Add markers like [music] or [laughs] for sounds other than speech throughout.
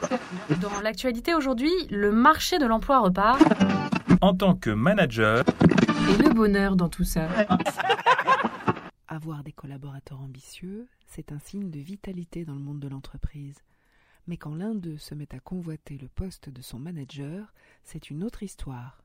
[laughs] Dans l'actualité aujourd'hui, le marché de l'emploi repart. En tant que manager, Et le bonheur dans tout ça. [laughs] Avoir des collaborateurs ambitieux, c'est un signe de vitalité dans le monde de l'entreprise. Mais quand l'un d'eux se met à convoiter le poste de son manager, c'est une autre histoire.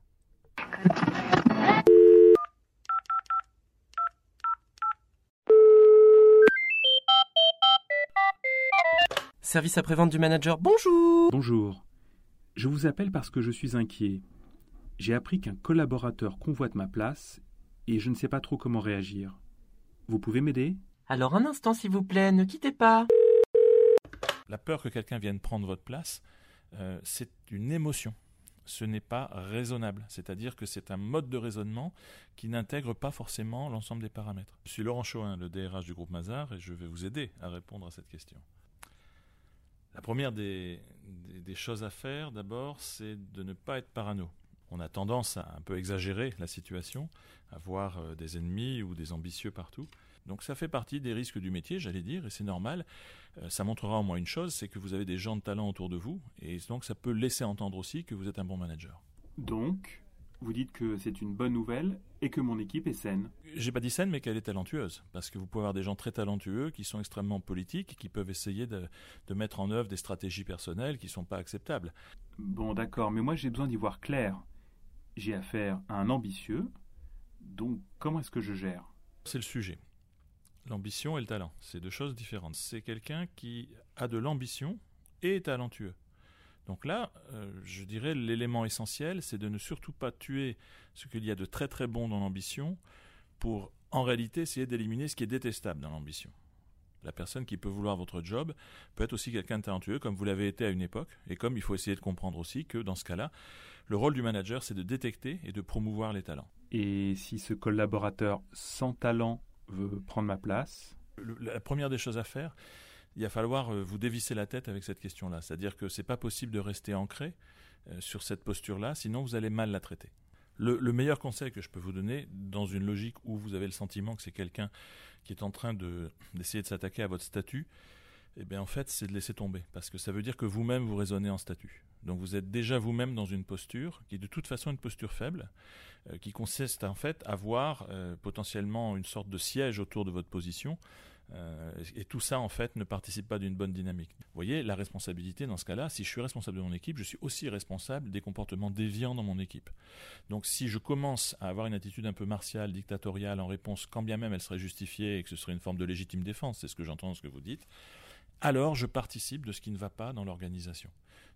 Service après-vente du manager, bonjour Bonjour. Je vous appelle parce que je suis inquiet. J'ai appris qu'un collaborateur convoite ma place et je ne sais pas trop comment réagir. Vous pouvez m'aider? Alors un instant s'il vous plaît, ne quittez pas la peur que quelqu'un vienne prendre votre place, euh, c'est une émotion. Ce n'est pas raisonnable. C'est-à-dire que c'est un mode de raisonnement qui n'intègre pas forcément l'ensemble des paramètres. Je suis Laurent Choin, le DRH du groupe Mazar, et je vais vous aider à répondre à cette question. La première des, choses à faire, d'abord, c'est de ne pas être parano. On a tendance à un peu exagérer la situation, à voir euh, des ennemis ou des ambitieux partout. Donc ça fait partie des risques du métier, j'allais dire, et c'est normal. Euh, ça montrera au moins une chose, c'est que vous avez des gens de talent autour de vous, et donc ça peut laisser entendre aussi que vous êtes un bon manager. Donc, vous dites que c'est une bonne nouvelle et que mon équipe est saine. J'ai pas dit saine, mais qu'elle est talentueuse, parce que vous pouvez avoir des gens très talentueux qui sont extrêmement politiques, qui peuvent essayer de, de mettre en œuvre des stratégies personnelles qui sont pas acceptables. Bon, d'accord, mais moi j'ai besoin d'y voir clair. J'ai affaire à un ambitieux, donc comment est-ce que je gère? C'est le sujet. L'ambition et le talent, c'est deux choses différentes. C'est quelqu'un qui a de l'ambition et est talentueux. Donc là, euh, je dirais l'élément essentiel, c'est de ne surtout pas tuer ce qu'il y a de très très bon dans l'ambition pour en réalité essayer d'éliminer ce qui est détestable dans l'ambition. La personne qui peut vouloir votre job peut être aussi quelqu'un de talentueux, comme vous l'avez été à une époque, et comme il faut essayer de comprendre aussi que dans ce cas-là, le rôle du manager, c'est de détecter et de promouvoir les talents. Et si ce collaborateur sans talent veut prendre ma place? La première des choses à faire, il va falloir euh, vous dévisser la tête avec cette question-là. C'est-à-dire que c'est pas possible de rester ancré euh, sur cette posture-là, sinon vous allez mal la traiter. Le, le meilleur conseil que je peux vous donner, dans une logique où vous avez le sentiment que c'est quelqu'un qui est en train de- d'essayer de s'attaquer à votre statut, eh bien en fait, c'est de laisser tomber, parce que ça veut dire que vous-même vous raisonnez en statut. Donc vous êtes déjà vous-même dans une posture qui est de toute façon une posture faible, euh, qui consiste en fait à voir euh, potentiellement une sorte de siège autour de votre position, euh, et tout ça, en fait, ne participe pas d'une bonne dynamique. Vous voyez, la responsabilité dans ce cas-là, si je suis responsable de mon équipe, je suis aussi responsable des comportements déviants dans mon équipe. Donc, si je commence à avoir une attitude un peu martiale, dictatoriale en réponse, quand bien même elle serait justifiée et que ce serait une forme de légitime défense, c'est ce que j'entends dans ce que vous dites, alors je participe de ce qui ne va pas dans l'organisation.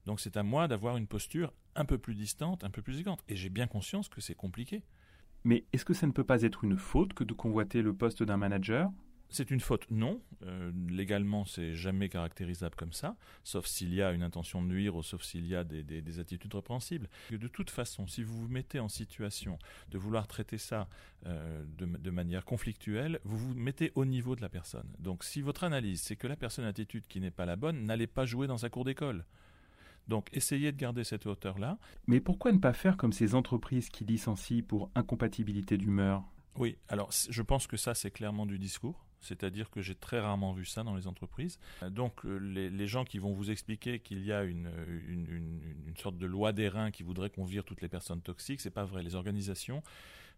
Donc, c'est à moi d'avoir une posture un peu plus distante, un peu plus élégante. Et j'ai bien conscience que c'est compliqué. Mais est-ce que ça ne peut pas être une faute que de convoiter le poste d'un manager C'est une faute, non. Euh, légalement, c'est jamais caractérisable comme ça, sauf s'il y a une intention de nuire ou sauf s'il y a des, des- des attitudes répréhensibles. De toute façon, si vous vous mettez en situation de vouloir traiter ça euh, de, de manière conflictuelle, vous vous mettez au niveau de la personne. Donc, si votre analyse, c'est que la personne a une attitude qui n'est pas la bonne, n'allez pas jouer dans sa cour d'école. Donc, essayez de garder cette hauteur-là. Mais pourquoi ne pas faire comme ces entreprises qui licencient pour incompatibilité d'humeur? Oui, alors je pense que ça, c'est clairement du discours. C'est-à-dire que j'ai très rarement vu ça dans les entreprises. Donc euh, les, gens qui vont vous expliquer qu'il y a une- une sorte de loi des reins qui voudrait qu'on vire toutes les personnes toxiques, c'est pas vrai. Les organisations,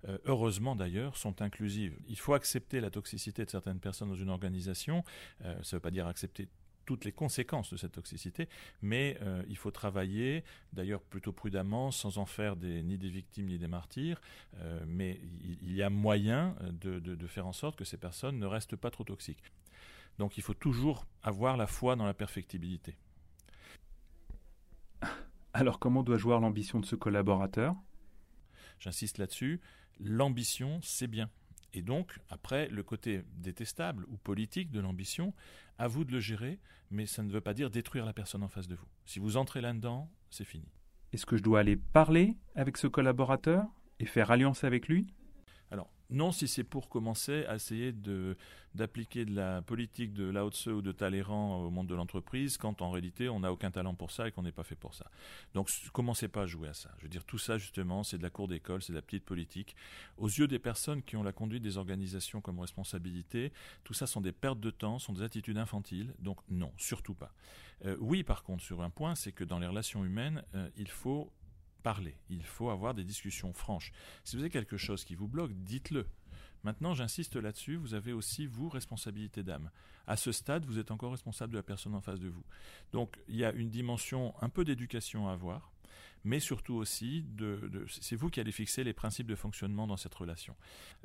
euh, heureusement d'ailleurs, sont inclusives. Il faut accepter la toxicité de certaines personnes dans une organisation. Euh, ça ne veut pas dire accepter toutes les conséquences de cette toxicité, mais euh, il faut travailler, d'ailleurs plutôt prudemment, sans en faire des, ni des victimes ni des martyrs, euh, mais il, il y a moyen de, de- de faire en sorte que ces personnes ne restent pas trop toxiques. Donc il faut toujours avoir la foi dans la perfectibilité. Alors comment dois-je voir l'ambition de ce collaborateur? J'insiste là-dessus, l'ambition, c'est bien. Et donc, après, le côté détestable ou politique de l'ambition, à vous de le gérer, mais ça ne veut pas dire détruire la personne en face de vous. Si vous entrez là-dedans, c'est fini. Est-ce que je dois aller parler avec ce collaborateur et faire alliance avec lui? Alors, non, si c'est pour commencer à essayer d'appliquer de la politique de Lao Tse ou de Talleyrand au monde de l'entreprise, quand en réalité on n'a aucun talent pour ça et qu'on n'est pas fait pour ça. Donc, commencez pas à jouer à ça. Je veux dire, tout ça, justement, c'est de la cour d'école, c'est de la petite politique. Aux yeux des personnes qui ont la conduite des organisations comme responsabilité, tout ça sont des pertes de temps, sont des attitudes infantiles. Donc, non, surtout pas. Euh, oui, par contre, sur un point, c'est que dans les relations humaines, euh, il faut il faut avoir des discussions franches. Si vous avez quelque chose qui vous bloque, dites-le. Maintenant, j'insiste là-dessus, vous avez aussi, vous, responsabilité d'âme. À ce stade, vous êtes encore responsable de la personne en face de vous. Donc, il y a une dimension un peu d'éducation à avoir, mais surtout aussi, c'est vous qui allez fixer les principes de fonctionnement dans cette relation.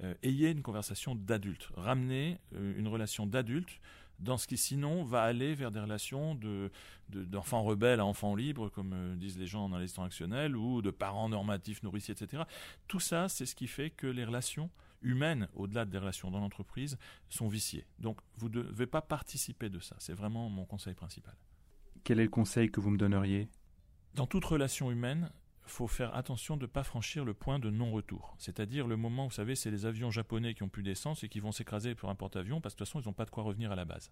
Euh, ayez une conversation d'adulte. Ramenez euh, une relation d'adulte dans ce qui sinon va aller vers des relations de, d'enfants rebelles à enfants libres, comme euh, disent les gens dans l'instant actionnel, ou de parents normatifs, nourriciers, etc. Tout ça, c'est ce qui fait que les relations humaines, au-delà des relations dans l'entreprise, sont viciées. Donc vous ne devez pas participer de ça. C'est vraiment mon conseil principal. Quel est le conseil que vous me donneriez? Dans toute relation humaine, faut faire attention de ne pas franchir le point de non-retour. C'est-à-dire le moment, vous savez, c'est les avions japonais qui ont plus d'essence et qui vont s'écraser pour un porte-avions parce que de toute façon, ils n'ont pas de quoi revenir à la base.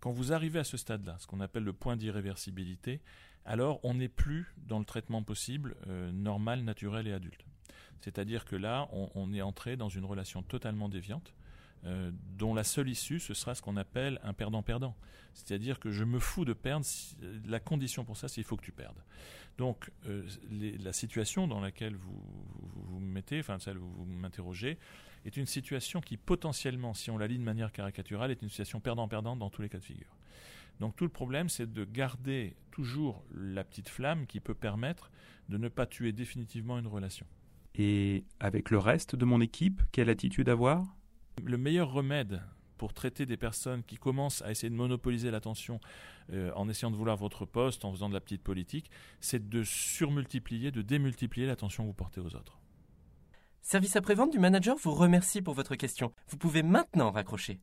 Quand vous arrivez à ce stade-là, ce qu'on appelle le point d'irréversibilité, alors on n'est plus dans le traitement possible euh, normal, naturel et adulte. C'est-à-dire que là, on, est entré dans une relation totalement déviante euh, dont la seule issue, ce sera ce qu'on appelle un perdant-perdant. C'est-à-dire que je me fous de perdre, la condition pour ça, c'est qu'il faut que tu perdes. Donc, euh, la situation dans laquelle vous vous, mettez, enfin celle où vous m'interrogez, est une situation qui potentiellement, si on la lit de manière caricaturale, est une situation perdant-perdant dans tous les cas de figure. Donc tout le problème, c'est de garder toujours la petite flamme qui peut permettre de ne pas tuer définitivement une relation. Et avec le reste de mon équipe, quelle attitude avoir? Le meilleur remède pour traiter des personnes qui commencent à essayer de monopoliser l'attention euh, en essayant de vouloir votre poste, en faisant de la petite politique, c'est de surmultiplier, de démultiplier l'attention que vous portez aux autres. Service après-vente du manager vous remercie pour votre question. Vous pouvez maintenant raccrocher.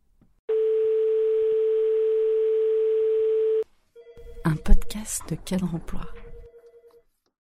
Un podcast de cadre emploi.